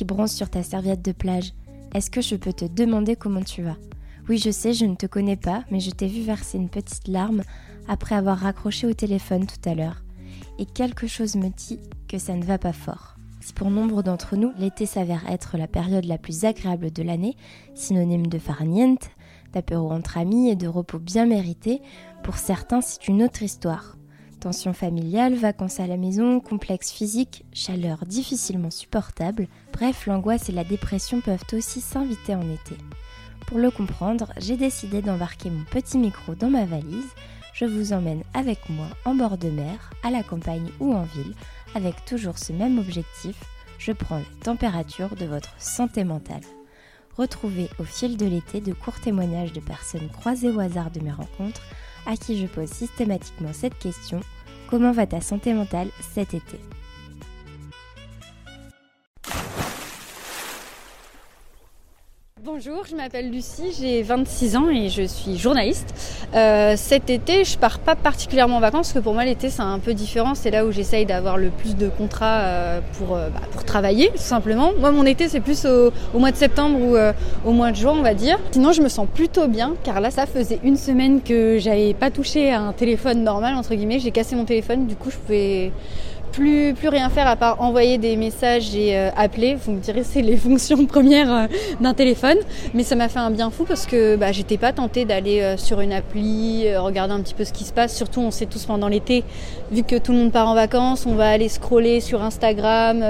qui bronze sur ta serviette de plage, est-ce que je peux te demander comment tu vas? Oui, je sais, je ne te connais pas, mais je t'ai vu verser une petite larme après avoir raccroché au téléphone tout à l'heure. Et quelque chose me dit que ça ne va pas fort. Si pour nombre d'entre nous, l'été s'avère être la période la plus agréable de l'année, synonyme de farniente, d'apéro entre amis et de repos bien mérité, pour certains c'est une autre histoire. Tension familiale, vacances à la maison, complexe physique, chaleur difficilement supportable, bref, l'angoisse et la dépression peuvent aussi s'inviter en été. Pour le comprendre, j'ai décidé d'embarquer mon petit micro dans ma valise. Je vous emmène avec moi en bord de mer, à la campagne ou en ville, avec toujours ce même objectif, je prends la température de votre santé mentale. Retrouvez au fil de l'été de courts témoignages de personnes croisées au hasard de mes rencontres à qui je pose systématiquement cette question. Comment va ta santé mentale cet été? Bonjour, je m'appelle Lucie, j'ai 26 ans et je suis journaliste. Euh, cet été, je pars pas particulièrement en vacances parce que pour moi l'été c'est un peu différent. C'est là où j'essaye d'avoir le plus de contrats euh, pour, euh, bah, pour travailler tout simplement. Moi mon été c'est plus au, au, mois de septembre ou euh, au mois de juin on va dire. Sinon je me sens plutôt bien car là ça faisait une semaine que j'avais pas touché à un téléphone normal entre guillemets. J'ai cassé mon téléphone, du coup je pouvais plus, plus rien faire à part envoyer des messages et euh, appeler. Vous me direz, c'est les fonctions premières euh, d'un téléphone. Mais ça m'a fait un bien fou parce que bah, j'étais pas tentée d'aller euh, sur une appli, regarder un petit peu ce qui se passe. Surtout, on sait tous pendant l'été, vu que tout le monde part en vacances, on va aller scroller sur Instagram,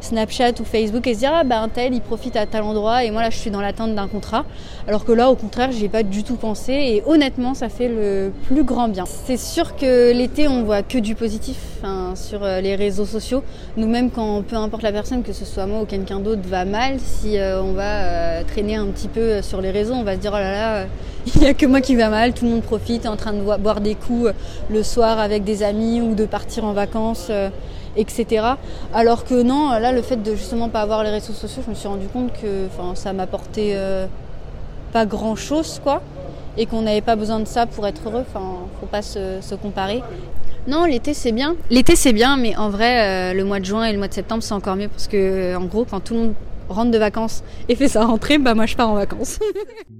Snapchat ou Facebook et se dire, ah bah un tel, il profite à tel endroit. Et moi, là, je suis dans l'attente d'un contrat. Alors que là, au contraire, j'y ai pas du tout pensé. Et honnêtement, ça fait le plus grand bien. C'est sûr que l'été, on voit que du positif hein, sur les réseaux sociaux. Nous-mêmes, quand peu importe la personne, que ce soit moi ou quelqu'un d'autre, va mal, si euh, on va euh, traîner un petit peu euh, sur les réseaux, on va se dire oh là là, euh, il n'y a que moi qui va mal, tout le monde profite, en train de boire des coups euh, le soir avec des amis ou de partir en vacances. euh, etc. Alors que non, là, le fait de justement pas avoir les réseaux sociaux, je me suis rendu compte que ça m'apportait euh, pas grand chose, quoi. Et qu'on n'avait pas besoin de ça pour être heureux. Enfin, faut pas se comparer. Non, l'été c'est bien. L'été c'est bien, mais en vrai, euh, le mois de juin et le mois de septembre c'est encore mieux parce que, euh, en gros, quand tout le monde rentre de vacances et fait sa rentrée, bah moi je pars en vacances.